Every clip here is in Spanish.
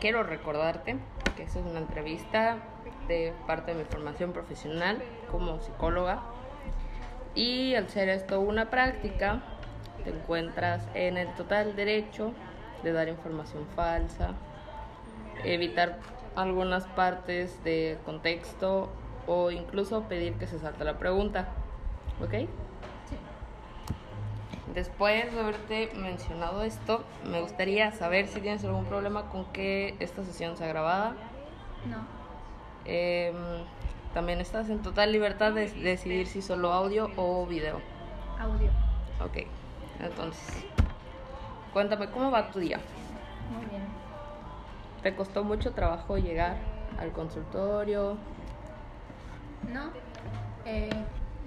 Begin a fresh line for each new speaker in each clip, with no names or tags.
quiero recordarte que esta es una entrevista de parte de mi formación profesional como psicóloga. Y al ser esto una práctica, te encuentras en el total derecho de dar información falsa, evitar algunas partes de contexto o incluso pedir que se salte la pregunta. ¿Ok? Después de haberte mencionado esto, me gustaría saber si tienes algún problema con que esta sesión sea grabada.
No.
Em, también estás en total libertad de decidir si solo audio o video.
Audio.
Ok, entonces, cuéntame, ¿cómo va tu día?
Muy bien.
¿Te costó mucho trabajo llegar al consultorio?
No. Eh,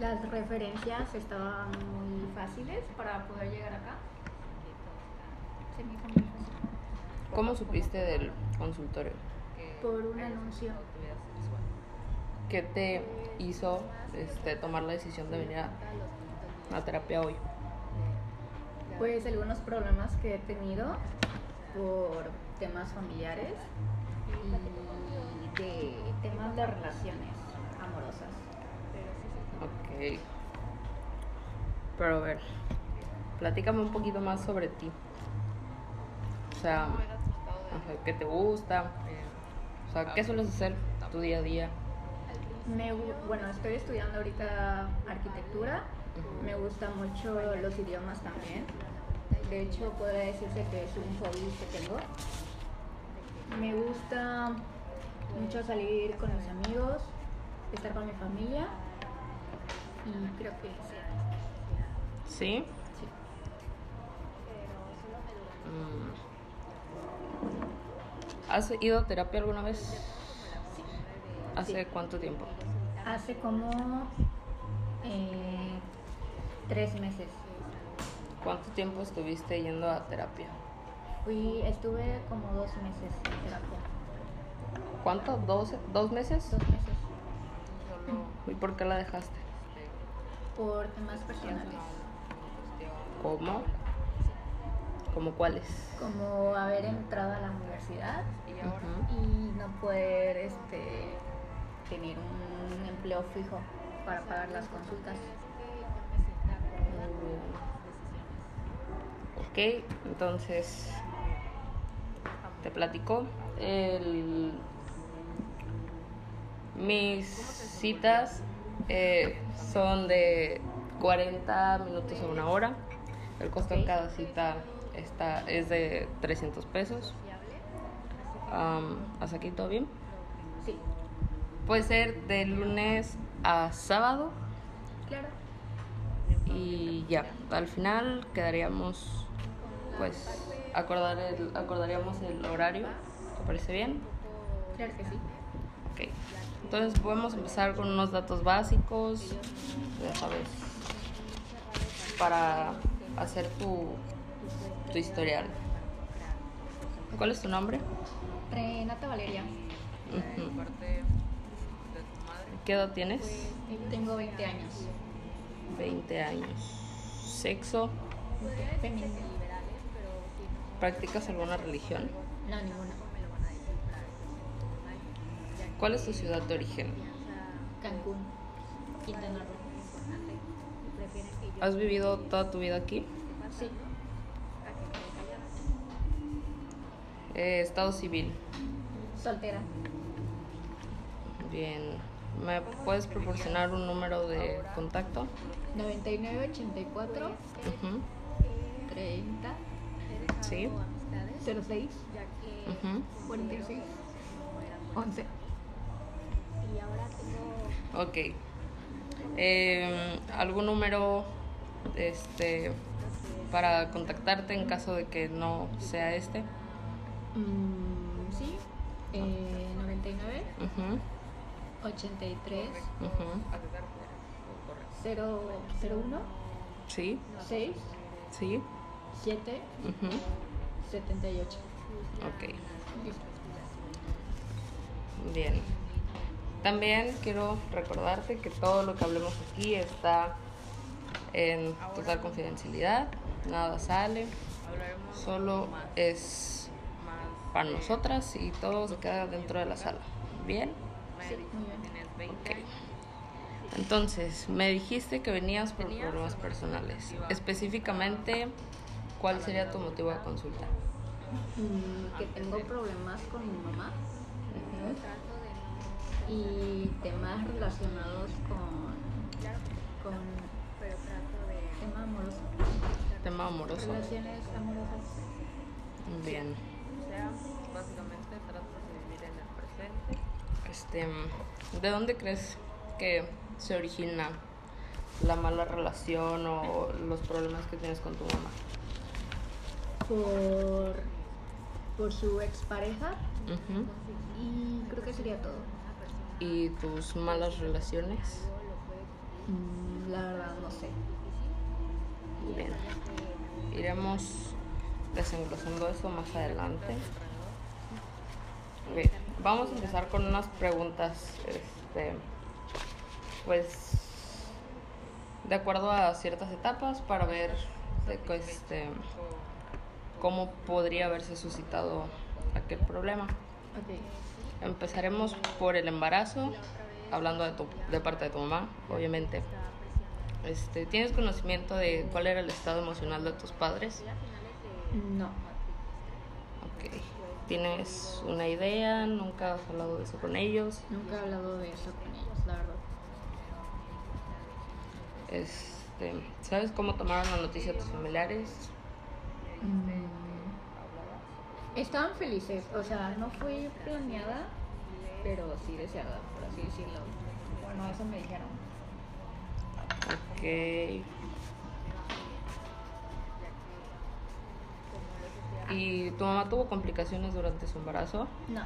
las referencias estaban muy fáciles para poder llegar acá. Se me hizo muy fácil.
¿Cómo supiste del consultorio?
Por un anuncio.
¿Qué te hizo este, tomar la decisión de venir a, a terapia hoy?
Pues algunos problemas que he tenido por temas familiares y de temas de relaciones.
Ok. Pero a ver, platícame un poquito más sobre ti. O sea, ¿qué te gusta? O sea, ¿qué sueles hacer tu día a día?
Me, bueno, estoy estudiando ahorita arquitectura. Me gustan mucho los idiomas también. De hecho, podría decirse que es un hobby que tengo. Me gusta mucho salir con mis amigos, estar con mi familia. Y creo que sí.
¿Sí?
sí.
Mm. ¿Has ido a terapia alguna vez?
Sí.
¿Hace
Sí.
cuánto tiempo?
Hace como eh, tres meses.
¿Cuánto tiempo estuviste yendo a terapia?
Fui, estuve como dos meses en terapia.
¿Cuánto? ¿Dos, dos meses?
Dos meses.
¿Y por qué la dejaste?
Por temas personales.
¿Cómo? ¿Cómo cuáles?
Como haber entrado a la universidad y no poder este, tener un empleo fijo para pagar las consultas.
Ok, entonces te platico. El, mis citas eh, son de 40 minutos a una hora. El costo en cada cita está, es de 300 pesos. Am, ¿Hasta aquí todo bien?
Sí,
Puede ser de lunes a sábado
claro.
y ya, al final quedaríamos, pues, acordar el, acordaríamos el horario. ¿Te parece bien?
Claro que sí.
Ok. Entonces podemos empezar con unos datos básicos, ya sabes, para hacer tu, tu historial. ¿Cuál es tu nombre?
Renata Valeria.
¿Qué edad tienes?
tengo 20 años.
20 años. ¿Sexo?
Femenina.
¿Practicas alguna religión?
No, ninguna.
¿Cuál es tu ciudad de origen?
Cancún, Quintana Roo.
¿Has vivido toda tu vida aquí?
Sí,
Eh, estado civil.
soltera.
Bien. ¿Me puedes proporcionar un número de contacto?
9984
Ujú.
30
Sí.
06
Ujú.
46 11.
Ok. Eh, ¿Algún número este, para contactarte en caso de que no sea este?
Mm, sí, eh, 99
Ujú,
83
ujú.
0, 01
Sí,
6
sí.
7
ujú.
78.
Ok. Bien. También quiero recordarte que todo lo que hablemos aquí está en total confidencialidad, nada sale, solo es para nosotras y todo se queda dentro de la sala. ¿Bien?
Sí, muy bien.
Ok. Entonces, me dijiste que venías por problemas personales. Específicamente, ¿cuál sería tu motivo de consulta?
Mm, que tengo problemas con mi mamá y temas relacionados con, con tema amoroso,
Tema amoroso.
relaciones amorosas.
Bien.
Básicamente tratas de vivir en el presente.
Este, ¿de dónde crees que se origina la mala relación o los problemas que tienes con tu mamá?
Por, por su expareja
Ujú.
y creo que sería todo.
¿Y tus malas relaciones?
Mm, La verdad no sé.
Bien. Iremos desenglosando eso más adelante. Vamos a empezar con unas preguntas, este, pues, de acuerdo a ciertas etapas para ver de este, cómo podría haberse suscitado aquel problema. Empezaremos por el embarazo, hablando de, tu, de parte de tu mamá, obviamente. Este, ¿Tienes conocimiento de cuál era el estado emocional de tus padres?
No.
Ok. ¿Tienes una idea? ¿Nunca has hablado de eso con ellos?
Nunca he hablado de eso con ellos, la verdad.
Este, ¿Sabes cómo tomaron la noticia tus familiares?
Mm, Estaban felices, o sea, no fue planeada, pero sí deseada, por así decirlo. Bueno, eso me dijeron.
Ok. ¿Y tu mamá tuvo complicaciones durante su embarazo?
No,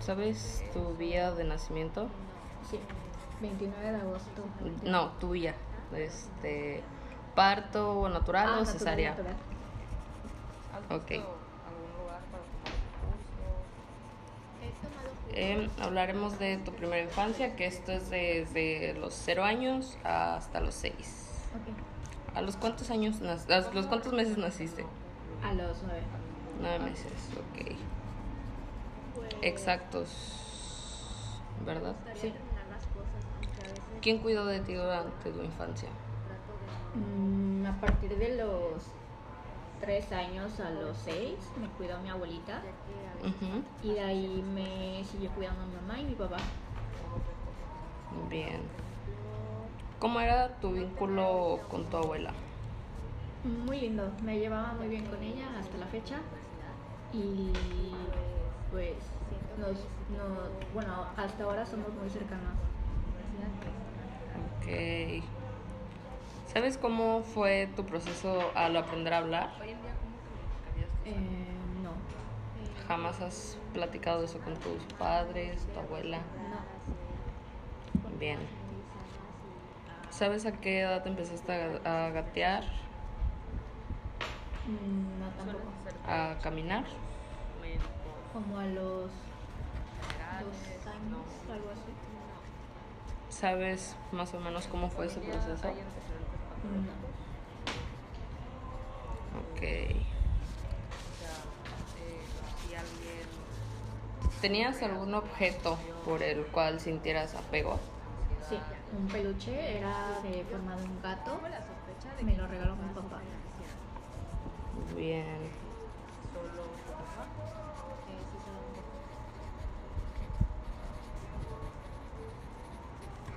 ¿Sabes tu vía de nacimiento?
sí, 29 de agosto.
No, tu vía. Este, parto natural
Ah,
o
natural,
cesárea.
natural.
¿Has
Ok.
visto algún lugar para tomar cursos?
Eh, hablaremos de tu primera infancia, que esto es desde los 0 años hasta los 6.
Ok.
¿A los cuántos años, a los cuántos meses naciste?
A los 9.
9 meses, ok. Exactos, ¿verdad?
Sí.
¿Quién cuidó de ti durante tu infancia?
Mm, a partir de los 3 años a los 6 me cuidó mi abuelita y de ahí me siguió cuidando mi mamá y mi papá.
Bien. ¿Cómo era tu vínculo con tu abuela?
Muy lindo, me llevaba muy bien con ella hasta la fecha y pues nos, nos- bueno, hasta ahora somos muy cercanos.
Ok. ¿Sabes cómo fue tu proceso al aprender a hablar?
Hoy en día, ¿cómo te
Eh, no,
¿Jamás has platicado eso con tus padres, tu abuela?
no,
Bien. ¿Sabes a qué edad empezaste a, a gatear,
Mm, no tampoco.
a caminar?
Como a los dos años, algo así.
¿Sabes más o menos cómo fue ese proceso?
No.
Ok.
Eh,
¿Tenías algún objeto por el cual sintieras apego?
Sí, un peluche era de forma de un gato. Me lo regaló mi papá.
Bien.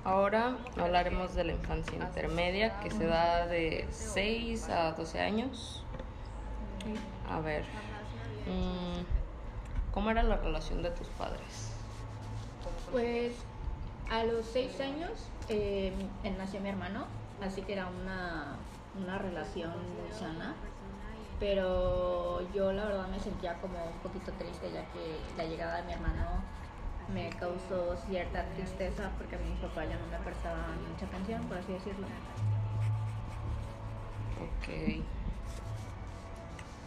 Ahora hablaremos de la infancia intermedia que se da de 6 a 12 años. A ver, mm, ¿cómo era la relación de tus padres?
Pues a los seis años él nació mi hermano, así que era una, una relación sana. Pero yo la verdad me sentía como un poquito triste ya que la llegada de mi hermano me causó cierta tristeza porque a mi papá ya no me prestaba mucha atención, por así decirlo.
Ok.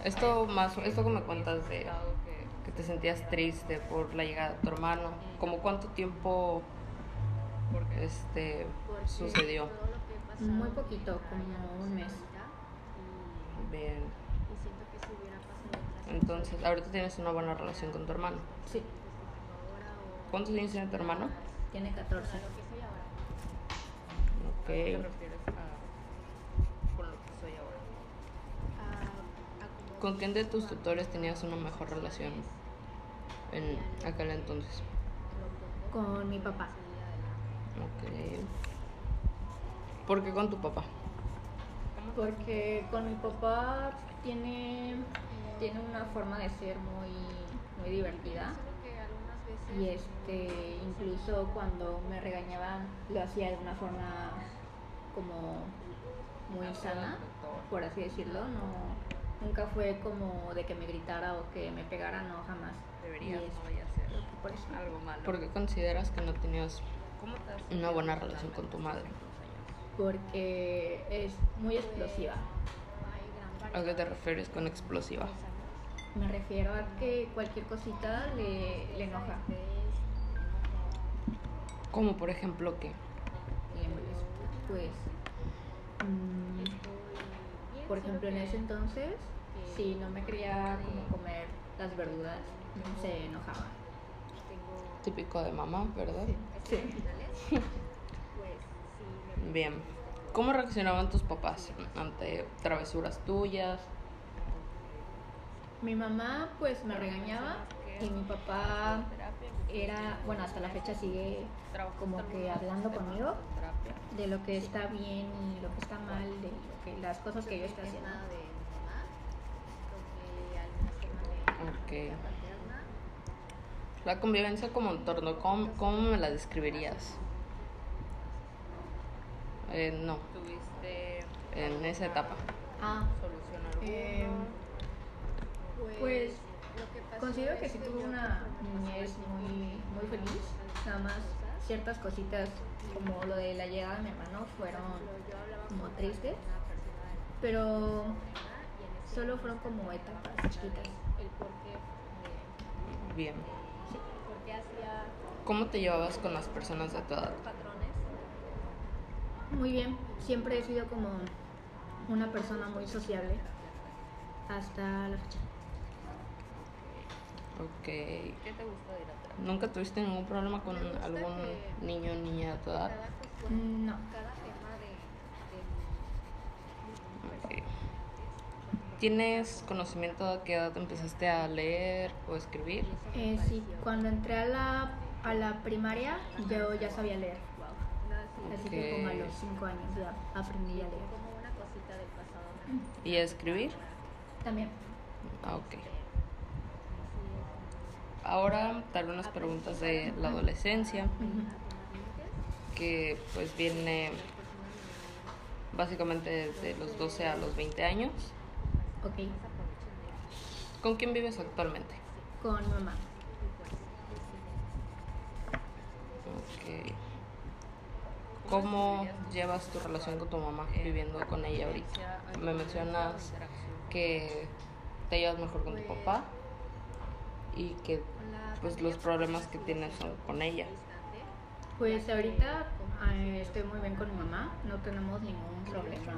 Esto más, esto que me cuentas de
que
te sentías triste por la llegada de tu hermano, ¿como cuánto tiempo este sucedió?
Muy poquito, como un mes.
Bien. Entonces, ahorita tienes una buena relación con tu hermano.
Sí,
¿Cuántos años tiene tu hermano?
tiene 14.
Ok.
¿A qué te refieres a con lo que soy ahora?
¿Con quién de tus tutores tenías una mejor relación en aquel entonces?
Con mi papá.
Ok. ¿Por qué con tu papá?
Porque con mi papá tiene, tiene una forma de ser muy, muy divertida. Y este, incluso cuando me regañaban, lo hacía de una forma como muy sana, por así decirlo. No, nunca fue como de que me gritara o que me pegara, no, jamás.
Deberías, no vaya a ser
por eso.
algo malo.
¿Por qué consideras que no tenías
¿Cómo te has
una buena relación con tu madre?
Porque es muy explosiva.
¿A qué te refieres con explosiva?
Me refiero a que cualquier cosita le, le enoja.
Como por ejemplo
molesta. Pues, mm, por ejemplo, en ese entonces, si no me quería como comer las verduras, se enojaba.
típico de mamá, ¿verdad?
Sí.
Bien. ¿Cómo reaccionaban tus papás ante travesuras tuyas?
Mi mamá pues me regañaba y mi papá era, bueno, hasta la fecha sigue como que hablando conmigo de lo que está bien y lo que está mal, de lo que, las cosas que yo estoy haciendo.
Ok. La convivencia como entorno, ¿cómo, cómo me la describirías? Eh, no,
¿Tuviste
en esa etapa.
Ah,
solución alguna?
eh, pues considero que sí tuve una niñez muy, muy feliz, nada más ciertas cositas como lo de la llegada de mi hermano fueron como tristes, pero solo fueron como etapas chiquitas.
Bien. ¿Cómo te llevabas con las personas de tu edad?
Muy bien, siempre he sido como una persona muy sociable hasta la fecha.
Ok.
¿Qué te gusta de ir a terapia?
¿Nunca tuviste ningún problema con algún niño o niña de tu edad?
Mm, No,
Ok. ¿Tienes conocimiento de qué edad empezaste a leer o escribir?
eh, sí, cuando entré a la, a la primaria yo ya sabía leer. Así que como a los 5 años ya aprendí a leer.
¿Y a escribir?
También.
Ah, ok. Ahora tal unas preguntas de la adolescencia, que pues viene básicamente desde los 12 a los 20 años.
Ok,
¿Con quién vives actualmente?
con mamá.
Ok. ¿Cómo llevas tu relación con tu mamá viviendo con ella ahorita? Me mencionas que te llevas mejor con tu papá y que pues los problemas que tienes son con ella.
Pues ahorita eh, estoy muy bien con mi mamá, no tenemos ningún problema.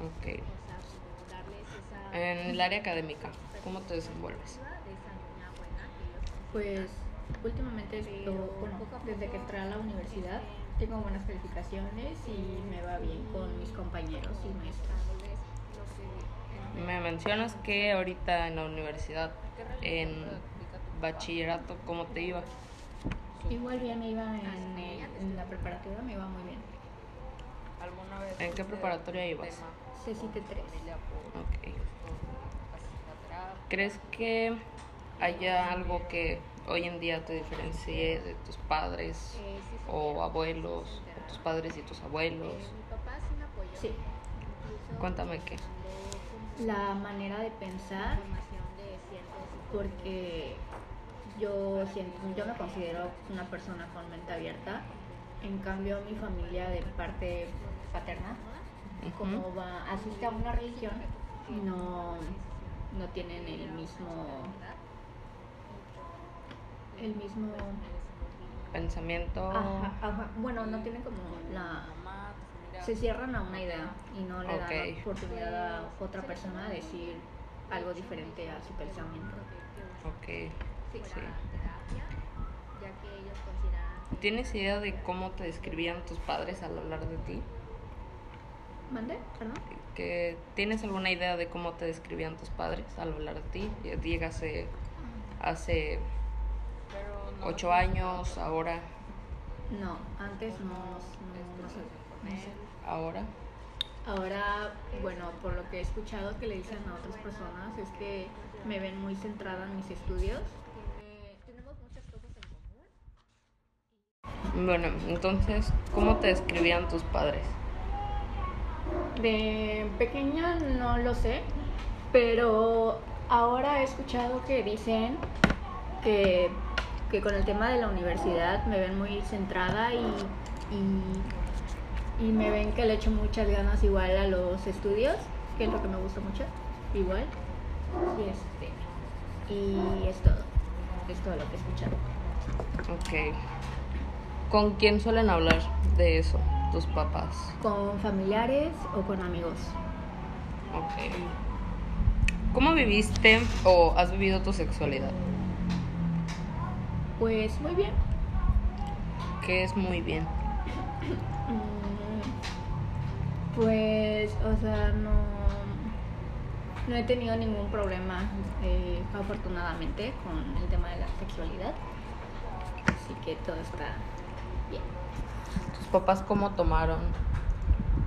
Ok. En el área académica, ¿cómo te desenvuelves?
Pues últimamente, esto, bueno, desde que entré a la universidad, tengo buenas calificaciones y me va bien con mis compañeros y maestros.
Me mencionas que ahorita en la universidad, en bachillerato, ¿cómo te iba?
Igual bien me iba en, en la preparatoria, me iba muy bien.
¿Alguna vez
¿En qué preparatoria ibas?
tema
CCT 3.
familia por
Ok. ¿Crees que haya algo que hoy en día te diferencie de tus padres o abuelos, o tus padres y tus abuelos?
Sí,
Cuéntame qué.
La manera de pensar, porque yo, siento, yo me considero una persona con mente abierta. En cambio, mi familia de parte paterna, como va, asiste a una religión, no, no tienen el mismo, el mismo,
Pensamiento.
ajá, ajá, bueno, no tienen como la, se cierran a una idea y no le dan
Ok.
la oportunidad a otra persona de decir algo diferente a su pensamiento.
Ok.
Sí,
¿Tienes idea de cómo te describían tus padres al hablar de ti?
¿Mande? ¿Perdón?
que tienes alguna idea de cómo te describían tus padres al hablar de ti. Dígase hace ocho años, ahora,
No, antes no, no, no sé. no sé.
Ahora.
Ahora, bueno, por lo que he escuchado que le dicen a otras personas es que me ven muy centrada en mis estudios.
tiene- tenemos muchas cosas en común.
Bueno, entonces, ¿cómo te describían tus padres?
De pequeña no lo sé, pero ahora he escuchado que dicen que, que con el tema de la universidad me ven muy centrada y, y, y me ven que le echo muchas ganas igual a los estudios, que es lo que me gusta mucho, igual. Y este y es todo, es todo lo que he escuchado.
Ok. ¿Con quién suelen hablar de eso tus papás?
¿Con familiares o con amigos?
Ok. ¿Cómo viviste o has vivido tu sexualidad?
Pues muy bien.
Que es muy bien.
Pues, o sea, no, no he tenido ningún problema, eh, afortunadamente, con el tema de la sexualidad. Así que todo está bien.
¿Tus papás cómo tomaron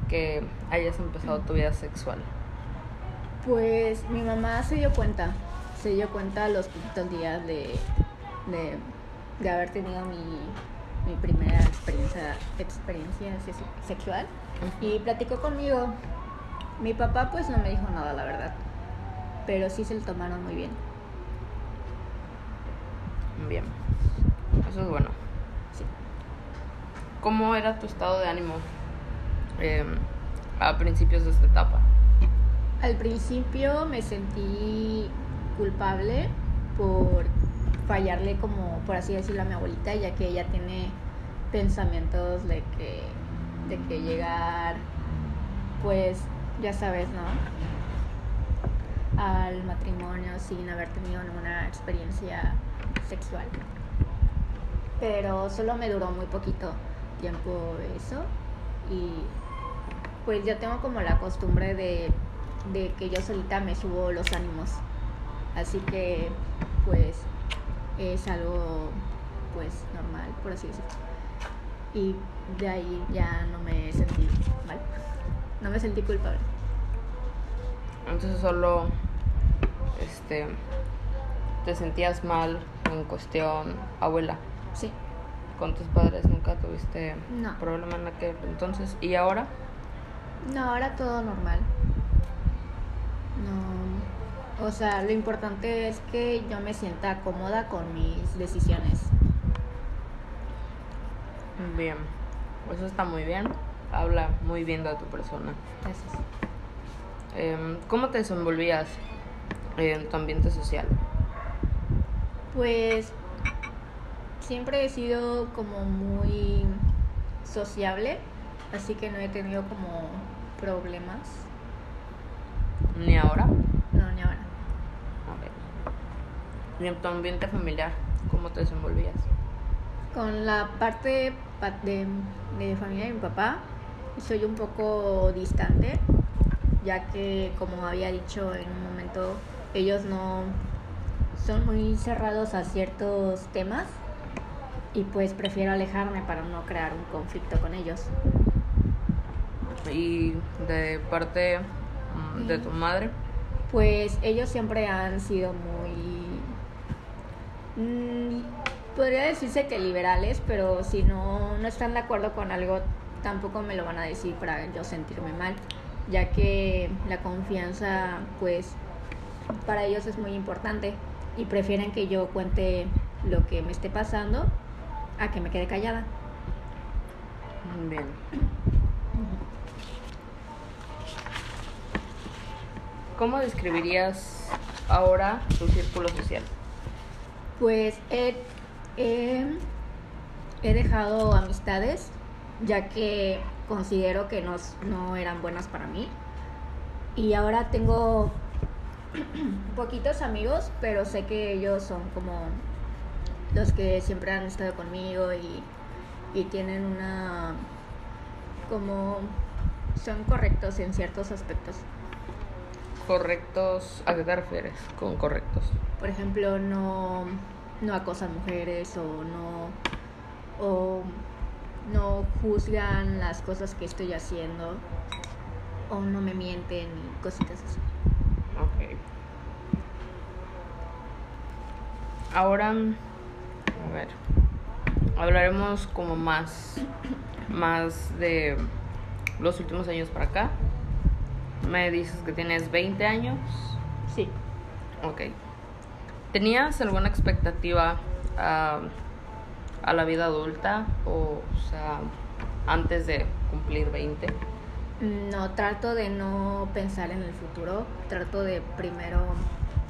que hayas empezado tu vida sexual?
Pues mi mamá se dio cuenta, se dio cuenta a los poquitos días de, de, de haber tenido mi, mi primera experiencia, experiencia se- sexual y platicó conmigo. Mi papá pues no me dijo nada, la verdad, pero sí se lo tomaron muy bien.
Bien. Eso es bueno.
Sí.
¿Cómo era tu estado de ánimo eh, a principios de esta etapa?
Al principio me sentí culpable por fallarle como, por así decirlo, a mi abuelita, ya que ella tiene pensamientos de que, de que llegar, pues, ya sabes, ¿no? Al matrimonio sin haber tenido ninguna experiencia sexual. Pero solo me duró muy poquito tiempo eso y pues yo tengo como la costumbre de, de que yo solita me subo los ánimos. Así que pues es algo pues normal, por así decirlo. Y de ahí ya no me sentí mal. No me sentí culpable.
Entonces solo este te sentías mal en cuestión abuela.
Sí.
Con tus padres nunca tuviste
No.
problema en aquel entonces. ¿Y ahora?
No, ahora todo normal. No. O sea, lo importante es que yo me sienta cómoda con mis decisiones.
Bien. Eso está muy bien. Habla muy bien de tu persona.
Gracias.
Em, ¿Cómo te desenvolvías en tu ambiente social?
Pues siempre he sido como muy sociable, así que no he tenido como problemas.
¿Ni ahora?
No, ni ahora.
A ver. ¿Y en tu ambiente familiar? ¿Cómo te desenvolvías?
Con la parte pa- de, de familia de mi papá, soy un poco distante, ya que como había dicho en un momento, ellos no son muy cerrados a ciertos temas y pues prefiero alejarme para no crear un conflicto con ellos.
¿Y de parte mm, de tu madre?
Pues ellos siempre han sido muy... podría decirse que liberales, pero si no, no están de acuerdo con algo, tampoco me lo van a decir para yo sentirme mal, ya que la confianza, pues, para ellos es muy importante y prefieren que yo cuente lo que me esté pasando a que me quede callada.
Bien. ¿Cómo describirías ahora tu círculo social?
Pues he, he- he dejado amistades, ya que considero que no, no eran buenas para mí. Y ahora tengo poquitos amigos, pero sé que ellos son como los que siempre han estado conmigo y, y tienen una como son correctos en ciertos aspectos.
Correctos, ¿a qué te refieres con correctos?
Por ejemplo, no, no acosan mujeres o no o no juzgan las cosas que estoy haciendo o no me mienten y cositas así.
Ok. Ahora, a ver, hablaremos como más, más de los últimos años para acá. Me dices que tienes 20 años.
Sí.
Ok. ¿Tenías alguna expectativa a, a la vida adulta? O, o sea, antes de cumplir 20.
No, trato de no pensar en el futuro. Trato de primero,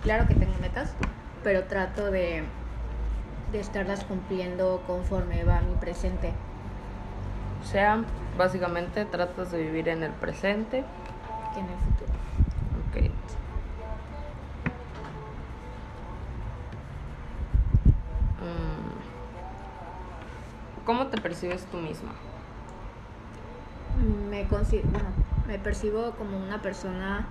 claro que tengo metas, pero trato de, de estarlas cumpliendo conforme va mi presente.
O sea, básicamente tratas de vivir en el presente.
que en el futuro.
¿Cómo te percibes tú misma?
Me, bueno, me percibo como una persona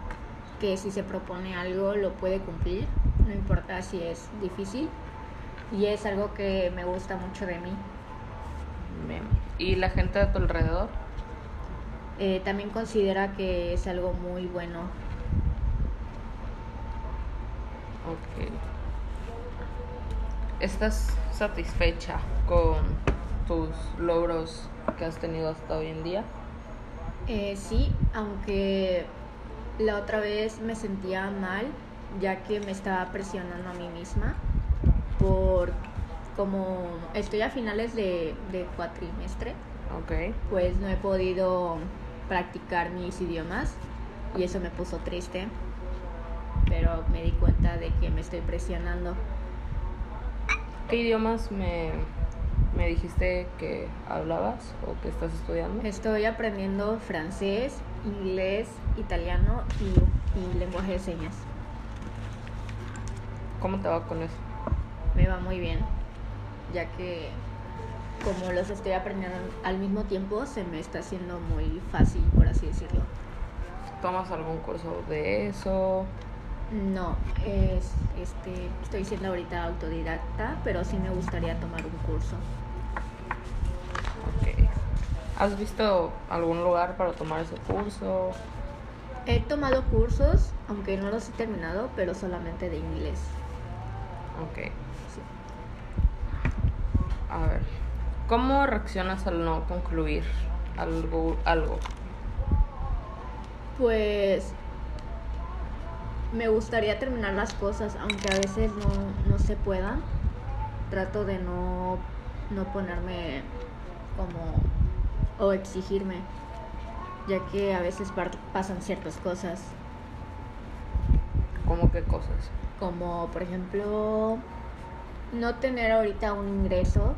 que si se propone algo lo puede cumplir, no importa si es difícil. Y es algo que me gusta mucho de mí.
Bien. ¿Y la gente de tu alrededor?
Eh, también considera que es algo muy bueno.
Ok. ¿Estás satisfecha con tus logros que has tenido hasta hoy en día?
Eh, sí, aunque la otra vez me sentía mal, ya que me estaba presionando a mí misma por como estoy a finales de, de cuatrimestre,
Ok.
pues no he podido practicar mis idiomas y eso me puso triste, pero me di cuenta de que me estoy presionando.
¿Qué idiomas me, me dijiste que hablabas o que estás estudiando?
Estoy aprendiendo francés, inglés, italiano y, y lenguaje de señas.
¿Cómo te va con eso?
me va muy bien, ya que como los estoy aprendiendo al mismo tiempo, se me está haciendo muy fácil, por así decirlo.
¿Tomas algún curso de eso?
No, es, este, estoy siendo ahorita autodidacta, pero sí me gustaría tomar un curso.
¿Has visto algún lugar para tomar ese curso?
He tomado cursos, aunque no los he terminado, pero solamente de inglés.
Ok.
Sí.
A ver. ¿Cómo reaccionas al no concluir algo? algo?
Pues me gustaría terminar las cosas, aunque a veces no, no se puedan. Trato de no, no ponerme como o exigirme, ya que a veces pasan ciertas cosas,
¿Cómo qué cosas?
como por ejemplo no tener ahorita un ingreso,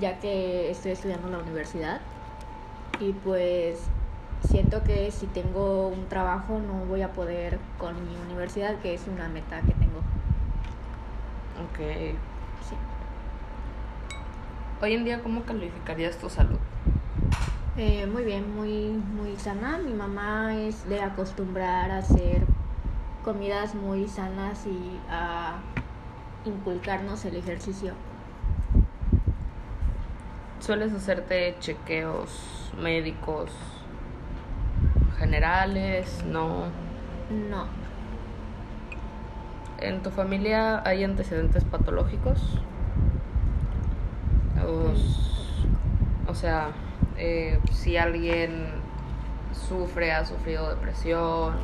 ya que estoy estudiando en la universidad y pues siento que si tengo un trabajo no voy a poder con mi universidad, que es una meta que tengo.
Ok. Hoy en día, ¿cómo calificarías tu salud?
Eh, muy bien, muy, muy sana. Mi mamá es de acostumbrar a hacer comidas muy sanas y a inculcarnos el ejercicio.
¿Sueles hacerte chequeos médicos generales? No.
No,
¿En tu familia hay antecedentes patológicos? O, o sea, eh, si alguien sufre, ha sufrido depresión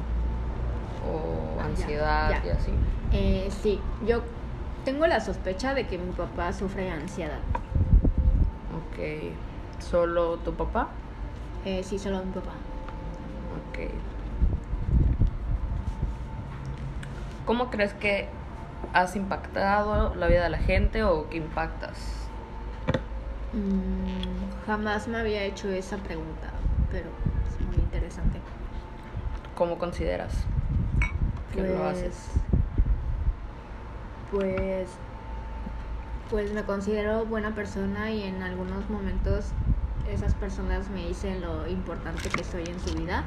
o
Ah, ya,
ansiedad
ya.
y así.
Eh, sí, yo tengo la sospecha de que mi papá sufre ansiedad.
Ok. ¿Solo tu papá?
Eh, sí, solo mi papá.
Ok. ¿Cómo crees que has impactado la vida de la gente o que impactas?
Mm, jamás me había hecho esa pregunta, pero es muy interesante.
¿Cómo consideras que lo haces?
Pues, pues me considero buena persona y en algunos momentos esas personas me dicen lo importante que soy en su vida.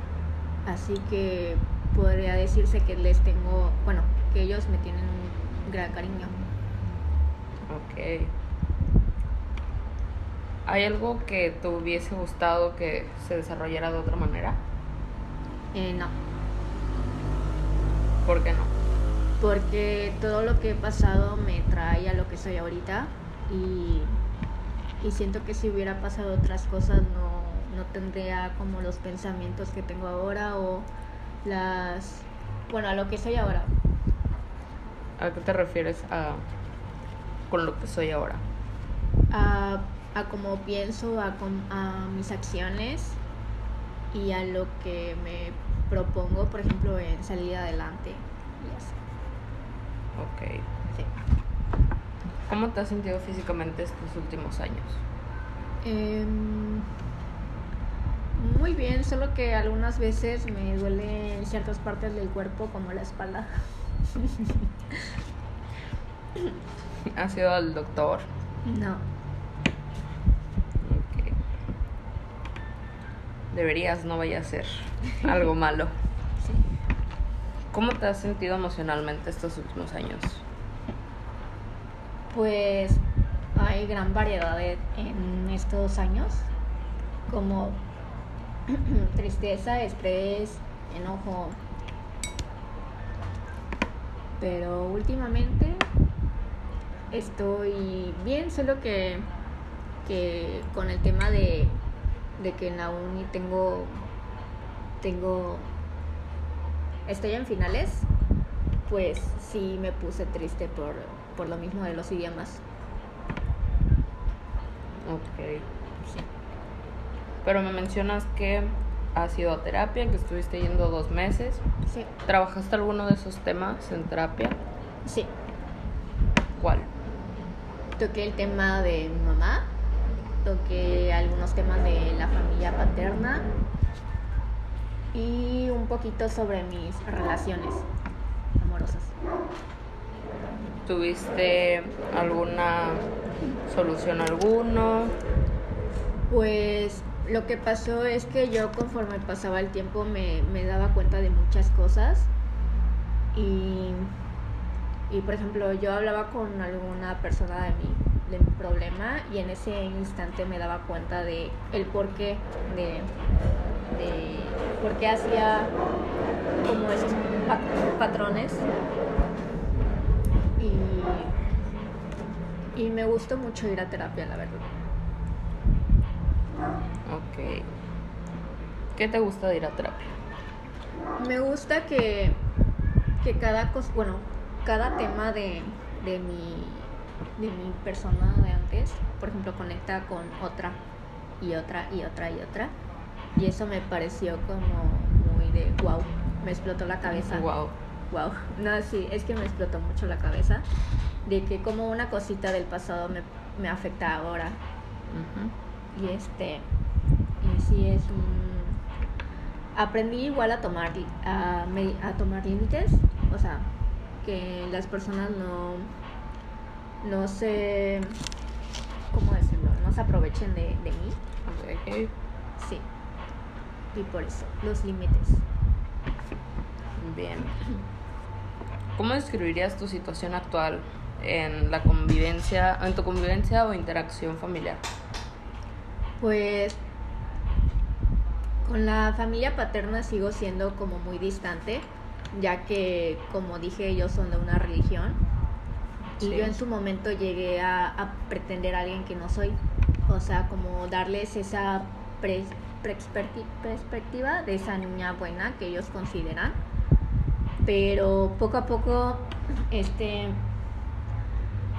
Así que podría decirse que les tengo, bueno, que ellos me tienen un gran cariño.
Ok. ¿Hay algo que te hubiese gustado que se desarrollara de otra manera?
Eh, no,
¿Por qué no?
porque todo lo que he pasado me trae a lo que soy ahorita y, y siento que si hubiera pasado otras cosas no, no tendría como los pensamientos que tengo ahora o las, bueno, a lo que soy ahora.
¿A qué te refieres a con lo que soy ahora?
a, a cómo pienso, a, com- a mis acciones y a lo que me propongo, por ejemplo, en salir adelante. Y así.
Ok.
Sí.
¿Cómo te has sentido físicamente estos últimos años?
Em, muy bien, solo que algunas veces me duele en ciertas partes del cuerpo, como la espalda.
¿Has ido al doctor?
No,
Deberías, no vaya a ser algo malo.
sí.
¿Cómo te has sentido emocionalmente estos últimos años?
Pues hay gran variedad en estos años, como tristeza, estrés, enojo. Pero últimamente estoy bien, solo que, que con el tema de, de que en la uni tengo, tengo, estoy en finales, pues sí me puse triste por, por lo mismo de los idiomas.
Ok.
Sí.
Pero me mencionas que has ido a terapia, que estuviste yendo dos meses.
Sí.
¿Trabajaste alguno de esos temas en terapia?
Sí.
¿Cuál?
Toqué el tema de mi mamá, toqué algunos temas de la familia paterna y un poquito sobre mis relaciones amorosas.
¿Tuviste alguna solución alguno?
Pues lo que pasó es que yo conforme pasaba el tiempo me, me daba cuenta de muchas cosas y, y por ejemplo yo hablaba con alguna persona de mi, de mi problema y en ese instante me daba cuenta de el porqué de, de por qué hacía como esos pa- patrones y, y me gustó mucho ir a terapia la verdad.
Ok. ¿Qué te gusta de ir a terapia?
Me gusta que, que cada cosa, bueno, cada tema de, de mi de mi persona de antes, por ejemplo, conecta con otra y otra y otra y otra. Y eso me pareció como muy de wow, me explotó la cabeza.
Wow.
Wow. No, sí, es que me explotó mucho la cabeza de que como una cosita del pasado me, me afecta ahora. Y este, y sí es un... Aprendí igual a tomar, a, a tomar límites, o sea, que las personas no, no se, ¿cómo decirlo? No se aprovechen de, de mí, sí. Y por eso, los límites.
Bien. ¿Cómo describirías tu situación actual en la convivencia, en tu convivencia o interacción familiar?
Pues con la familia paterna sigo siendo como muy distante, ya que como dije ellos son de una religión y
Sí.
yo en su momento llegué a, a pretender a alguien que no soy, o sea, como darles esa pres- perspectiva de esa niña buena que ellos consideran, pero poco a poco este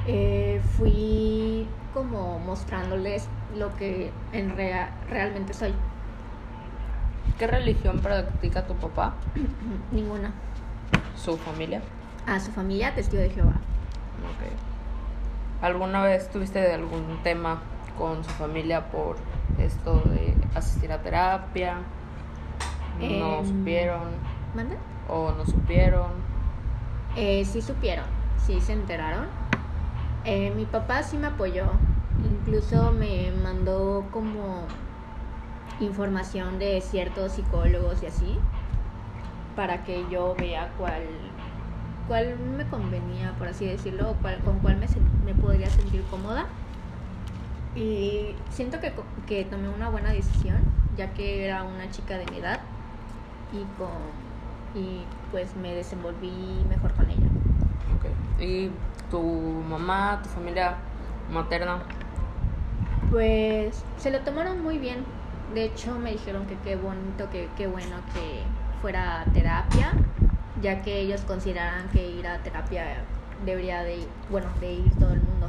eh, fui como mostrándoles lo que en rea- realmente soy.
¿Qué religión practica tu papá?
Ninguna.
¿Su familia?
A su familia, testigo de Jehová.
¿Alguna vez tuviste algún tema con su familia por esto de asistir a terapia? ¿No
Em,
supieron
¿Manda?
o no supieron?
Eh, sí supieron, sí se enteraron. Eh, mi papá sí me apoyó, incluso me mandó como información de ciertos psicólogos y así, para que yo vea cuál, cuál me convenía, por así decirlo, o cuál- con cuál me, me podría sentir cómoda. Y siento que, que tomé una buena decisión, ya que era una chica de mi edad y con y pues me desenvolví mejor con ella.
Ok. ¿Y tu mamá, tu familia materna?
Pues se lo tomaron muy bien. De hecho me dijeron que qué bonito, que qué bueno que fuera terapia, ya que ellos consideran que ir a terapia debería de ir, bueno, de ir todo el mundo.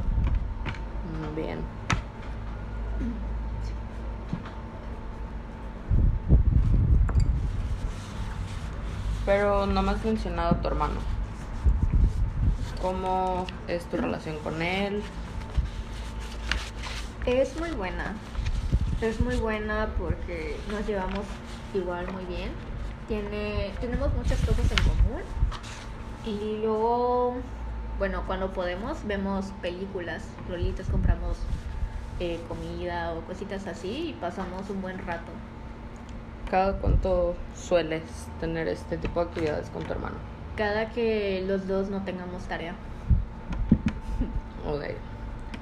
Mm, Bien. Pero no me has mencionado a tu hermano. ¿Cómo es tu relación con él?
Es muy buena. Es muy buena porque nos llevamos igual muy bien. Tiene, tenemos muchas cosas en común. Y luego, bueno, cuando podemos, vemos películas, rolitos, compramos eh, comida o cositas así y pasamos un buen rato.
¿Cada cuánto sueles tener este tipo de actividades con tu hermano?
Cada que los dos no tengamos tarea.
Ok.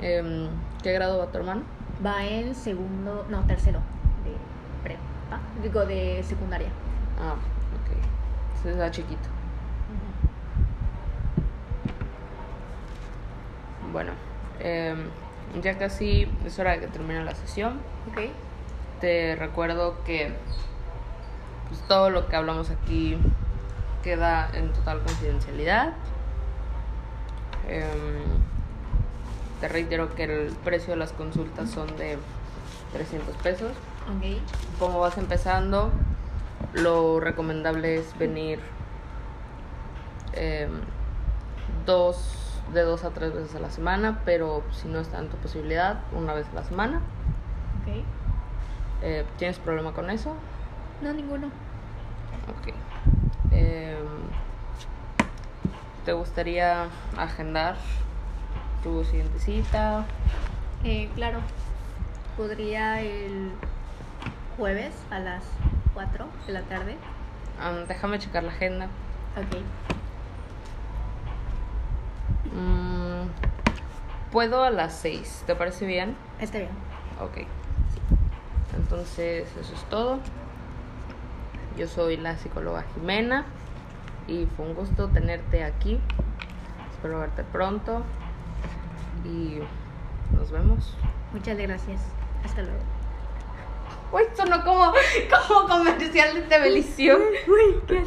Em, ¿Qué grado va tu hermano?
Va en segundo, no, tercero de prepa, digo de secundaria.
Ah, ok. Se está chiquito. Bueno, em, ya casi es hora de que termine la sesión.
Ok.
Te recuerdo que pues, todo lo que hablamos aquí queda en total confidencialidad. Em, te reitero que el precio de las consultas son de 300 pesos.
Ok.
Como vas empezando, lo recomendable es venir em, dos, de dos a tres veces a la semana, pero si no está en tu posibilidad, una vez a la semana. Eh, ¿Tienes problema con eso?
No, ninguno.
Ok. Em, ¿Te gustaría agendar tu siguiente cita?
Eh, claro. Podría el jueves a las 4 de la tarde.
Ah, déjame checar la agenda.
Ok.
Mm, Puedo a las 6, ¿te parece bien?
Está bien.
Ok. Entonces, eso es todo. Yo soy la psicóloga Jimena y fue un gusto tenerte aquí. Espero verte pronto y nos vemos.
Muchas gracias. Hasta luego.
Uy, sonó como, como comercial de televisión.
Uy, ¿qué